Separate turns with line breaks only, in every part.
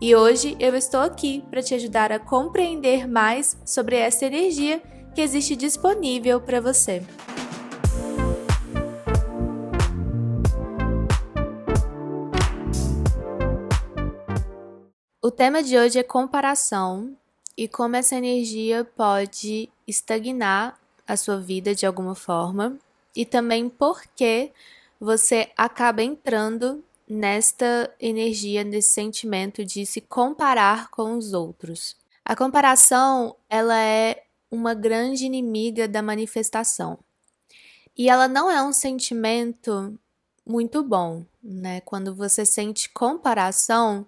E hoje eu estou aqui para te ajudar a compreender mais sobre essa energia que existe disponível para você. O tema de hoje é comparação e como essa energia pode estagnar a sua vida de alguma forma e também por que você acaba entrando nesta energia, nesse sentimento de se comparar com os outros. A comparação, ela é uma grande inimiga da manifestação. E ela não é um sentimento muito bom, né? Quando você sente comparação,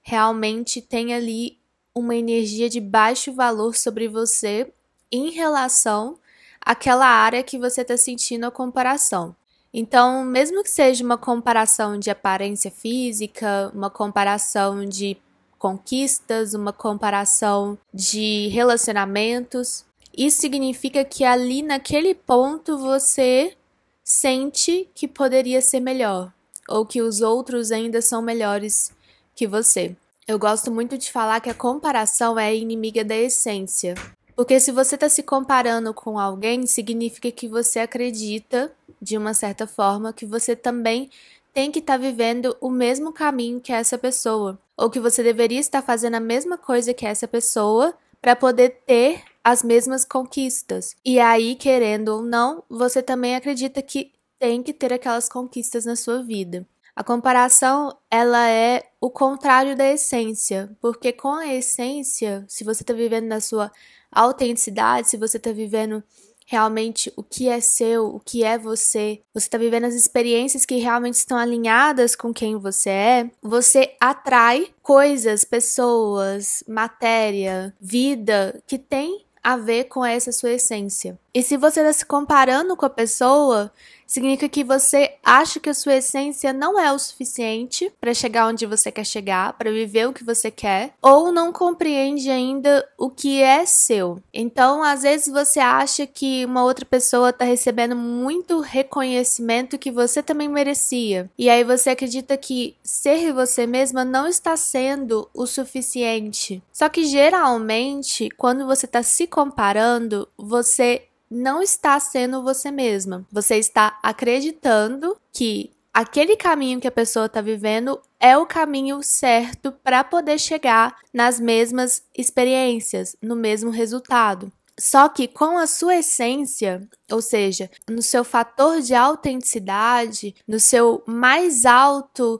realmente tem ali uma energia de baixo valor sobre você em relação àquela área que você está sentindo a comparação. Então, mesmo que seja uma comparação de aparência física, uma comparação de conquistas, uma comparação de relacionamentos, isso significa que ali naquele ponto você sente que poderia ser melhor ou que os outros ainda são melhores que você. Eu gosto muito de falar que a comparação é inimiga da essência. Porque se você está se comparando com alguém, significa que você acredita, de uma certa forma, que você também tem que estar tá vivendo o mesmo caminho que essa pessoa. Ou que você deveria estar fazendo a mesma coisa que essa pessoa para poder ter as mesmas conquistas. E aí, querendo ou não, você também acredita que tem que ter aquelas conquistas na sua vida. A comparação, ela é o contrário da essência, porque com a essência, se você está vivendo na sua autenticidade, se você está vivendo realmente o que é seu, o que é você, você está vivendo as experiências que realmente estão alinhadas com quem você é, você atrai coisas, pessoas, matéria, vida que tem a ver com essa sua essência. E se você está se comparando com a pessoa, significa que você acha que a sua essência não é o suficiente para chegar onde você quer chegar, para viver o que você quer, ou não compreende ainda o que é seu. Então, às vezes você acha que uma outra pessoa está recebendo muito reconhecimento que você também merecia. E aí você acredita que ser você mesma não está sendo o suficiente. Só que geralmente, quando você está se comparando, você não está sendo você mesma. Você está acreditando que aquele caminho que a pessoa está vivendo é o caminho certo para poder chegar nas mesmas experiências, no mesmo resultado. Só que com a sua essência, ou seja, no seu fator de autenticidade, no seu mais alto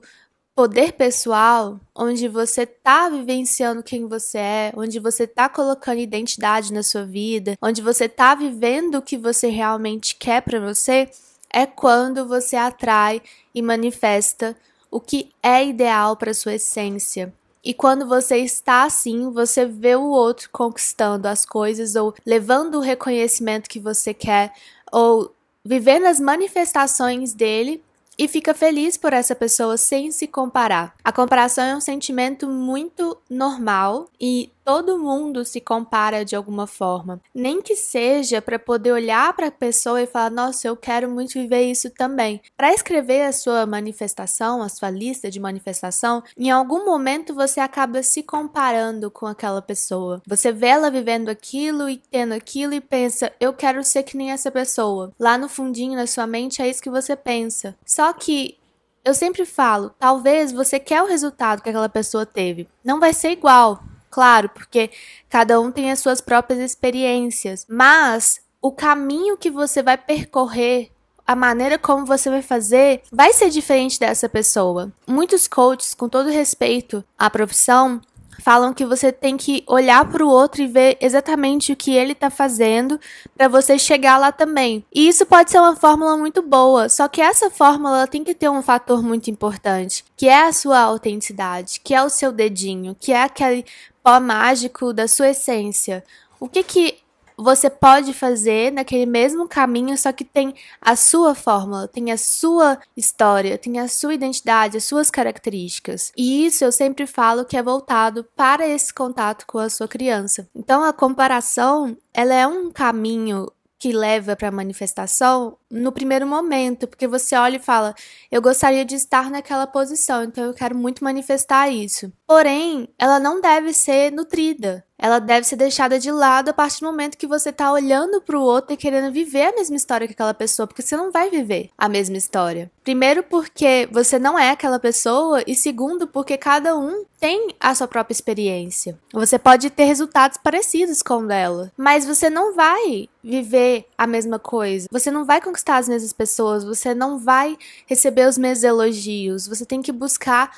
poder pessoal, onde você tá vivenciando quem você é, onde você tá colocando identidade na sua vida, onde você tá vivendo o que você realmente quer para você, é quando você atrai e manifesta o que é ideal para sua essência. E quando você está assim, você vê o outro conquistando as coisas ou levando o reconhecimento que você quer ou vivendo as manifestações dele e fica feliz por essa pessoa sem se comparar. A comparação é um sentimento muito normal e todo mundo se compara de alguma forma. Nem que seja para poder olhar para a pessoa e falar: "Nossa, eu quero muito viver isso também". Para escrever a sua manifestação, a sua lista de manifestação, em algum momento você acaba se comparando com aquela pessoa. Você vê ela vivendo aquilo e tendo aquilo e pensa: "Eu quero ser que nem essa pessoa". Lá no fundinho na sua mente é isso que você pensa. Só que eu sempre falo, talvez você quer o resultado que aquela pessoa teve. Não vai ser igual, Claro, porque cada um tem as suas próprias experiências, mas o caminho que você vai percorrer a maneira como você vai fazer vai ser diferente dessa pessoa. Muitos coaches, com todo respeito à profissão, falam que você tem que olhar para o outro e ver exatamente o que ele está fazendo para você chegar lá também. E isso pode ser uma fórmula muito boa, só que essa fórmula tem que ter um fator muito importante, que é a sua autenticidade, que é o seu dedinho, que é aquele pó mágico da sua essência. O que que você pode fazer naquele mesmo caminho, só que tem a sua fórmula, tem a sua história, tem a sua identidade, as suas características. E isso eu sempre falo que é voltado para esse contato com a sua criança. Então a comparação, ela é um caminho que leva para a manifestação no primeiro momento, porque você olha e fala: eu gostaria de estar naquela posição, então eu quero muito manifestar isso. Porém, ela não deve ser nutrida. Ela deve ser deixada de lado a partir do momento que você está olhando para o outro e querendo viver a mesma história que aquela pessoa, porque você não vai viver a mesma história. Primeiro, porque você não é aquela pessoa, e segundo, porque cada um tem a sua própria experiência. Você pode ter resultados parecidos com o dela, mas você não vai viver a mesma coisa. Você não vai conquistar as mesmas pessoas, você não vai receber os mesmos elogios. Você tem que buscar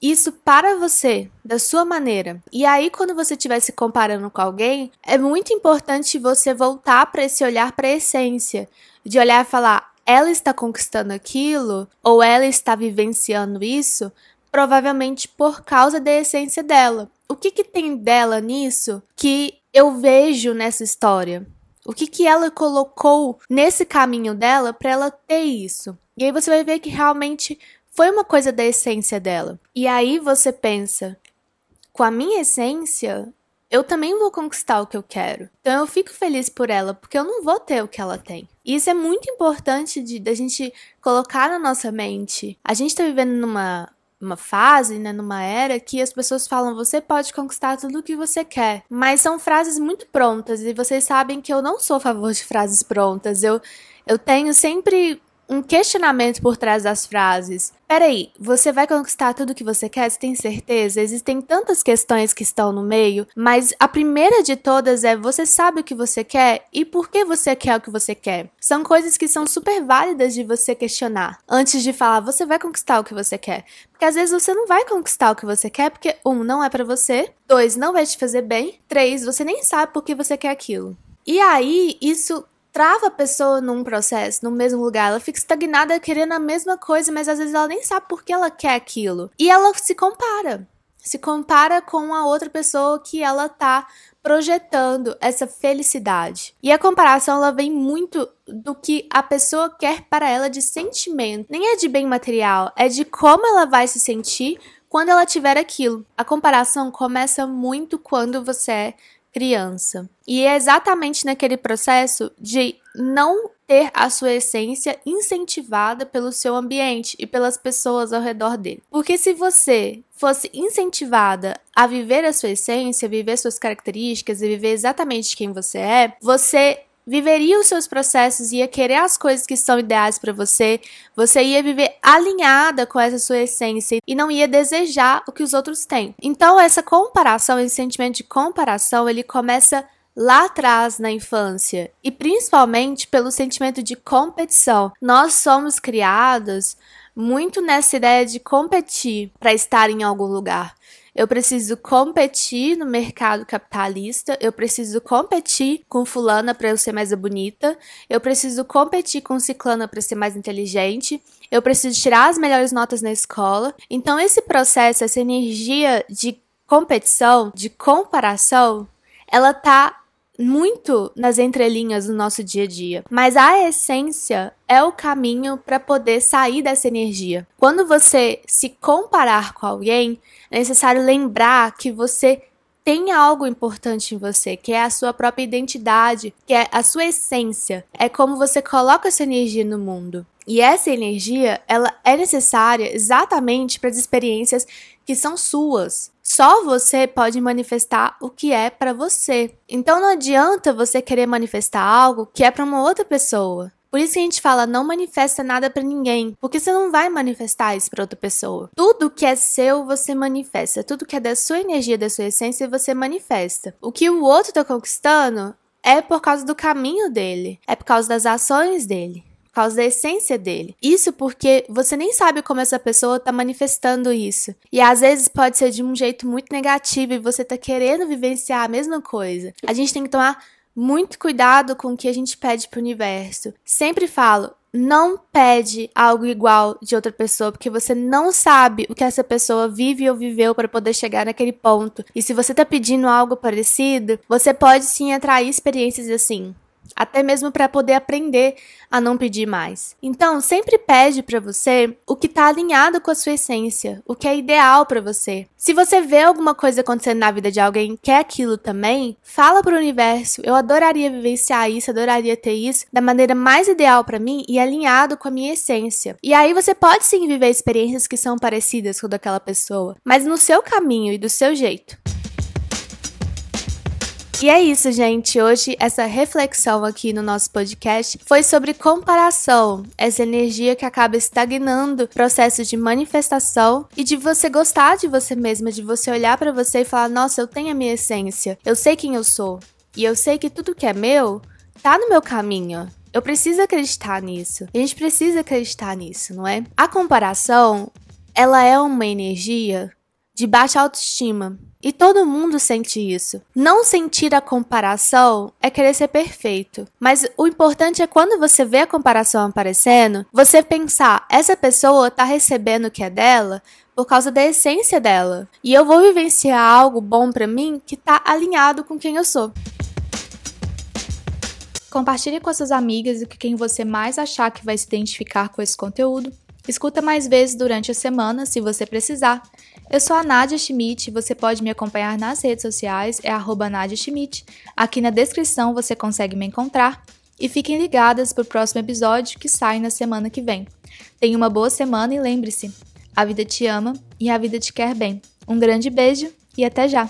isso para você, da sua maneira. E aí, quando você estiver se comparando com alguém, é muito importante você voltar para esse olhar para a essência, de olhar e falar: ela está conquistando aquilo, ou ela está vivenciando isso, provavelmente por causa da essência dela. O que, que tem dela nisso que eu vejo nessa história? O que, que ela colocou nesse caminho dela para ela ter isso? E aí você vai ver que realmente foi uma coisa da essência dela. E aí você pensa, com a minha essência, eu também vou conquistar o que eu quero. Então eu fico feliz por ela, porque eu não vou ter o que ela tem. E isso é muito importante de da gente colocar na nossa mente. A gente tá vivendo numa uma fase, né, numa era que as pessoas falam você pode conquistar tudo o que você quer, mas são frases muito prontas e vocês sabem que eu não sou a favor de frases prontas. Eu eu tenho sempre um questionamento por trás das frases. Peraí, você vai conquistar tudo que você quer? Você tem certeza? Existem tantas questões que estão no meio, mas a primeira de todas é você sabe o que você quer e por que você quer o que você quer. São coisas que são super válidas de você questionar antes de falar você vai conquistar o que você quer. Porque às vezes você não vai conquistar o que você quer porque um não é para você, dois não vai te fazer bem, três você nem sabe por que você quer aquilo. E aí, isso trava a pessoa num processo, no mesmo lugar. Ela fica estagnada querendo a mesma coisa, mas às vezes ela nem sabe por que ela quer aquilo. E ela se compara. Se compara com a outra pessoa que ela tá projetando essa felicidade. E a comparação ela vem muito do que a pessoa quer para ela de sentimento. Nem é de bem material, é de como ela vai se sentir quando ela tiver aquilo. A comparação começa muito quando você é criança. E é exatamente naquele processo de não ter a sua essência incentivada pelo seu ambiente e pelas pessoas ao redor dele. Porque se você fosse incentivada a viver a sua essência, viver suas características e viver exatamente quem você é, você viveria os seus processos, ia querer as coisas que são ideais para você, você ia viver alinhada com essa sua essência e não ia desejar o que os outros têm. Então, essa comparação, esse sentimento de comparação, ele começa lá atrás na infância e principalmente pelo sentimento de competição. Nós somos criados muito nessa ideia de competir para estar em algum lugar. Eu preciso competir no mercado capitalista, eu preciso competir com fulana para eu ser mais bonita, eu preciso competir com ciclana para ser mais inteligente, eu preciso tirar as melhores notas na escola. Então esse processo, essa energia de competição, de comparação, ela tá muito nas entrelinhas do nosso dia a dia, mas a essência é o caminho para poder sair dessa energia. Quando você se comparar com alguém, é necessário lembrar que você tem algo importante em você, que é a sua própria identidade, que é a sua essência. É como você coloca essa energia no mundo. E essa energia, ela é necessária exatamente para as experiências que são suas. Só você pode manifestar o que é para você. Então não adianta você querer manifestar algo que é para uma outra pessoa. Por isso que a gente fala, não manifesta nada para ninguém, porque você não vai manifestar isso para outra pessoa. Tudo que é seu, você manifesta. Tudo que é da sua energia, da sua essência, você manifesta. O que o outro tá conquistando é por causa do caminho dele, é por causa das ações dele por causa da essência dele. Isso porque você nem sabe como essa pessoa tá manifestando isso. E às vezes pode ser de um jeito muito negativo e você tá querendo vivenciar a mesma coisa. A gente tem que tomar muito cuidado com o que a gente pede pro universo. Sempre falo, não pede algo igual de outra pessoa, porque você não sabe o que essa pessoa vive ou viveu para poder chegar naquele ponto. E se você tá pedindo algo parecido, você pode sim atrair experiências assim até mesmo para poder aprender a não pedir mais. Então, sempre pede para você o que está alinhado com a sua essência, o que é ideal para você. Se você vê alguma coisa acontecendo na vida de alguém e quer aquilo também, fala para o universo: eu adoraria vivenciar isso, adoraria ter isso da maneira mais ideal para mim e alinhado com a minha essência. E aí você pode sim viver experiências que são parecidas com daquela pessoa, mas no seu caminho e do seu jeito. E é isso, gente. Hoje essa reflexão aqui no nosso podcast foi sobre comparação, essa energia que acaba estagnando processos de manifestação e de você gostar de você mesma, de você olhar para você e falar: "Nossa, eu tenho a minha essência. Eu sei quem eu sou. E eu sei que tudo que é meu tá no meu caminho. Eu preciso acreditar nisso. A gente precisa acreditar nisso, não é? A comparação, ela é uma energia de baixa autoestima. E todo mundo sente isso. Não sentir a comparação é querer ser perfeito. Mas o importante é quando você vê a comparação aparecendo, você pensar: essa pessoa tá recebendo o que é dela por causa da essência dela. E eu vou vivenciar algo bom para mim que tá alinhado com quem eu sou.
Compartilhe com suas amigas e com quem você mais achar que vai se identificar com esse conteúdo. Escuta mais vezes durante a semana, se você precisar. Eu sou a Nadia Schmidt, você pode me acompanhar nas redes sociais, é arroba Nadia Schmidt. Aqui na descrição você consegue me encontrar. E fiquem ligadas para o próximo episódio que sai na semana que vem. Tenha uma boa semana e lembre-se, a vida te ama e a vida te quer bem. Um grande beijo e até já!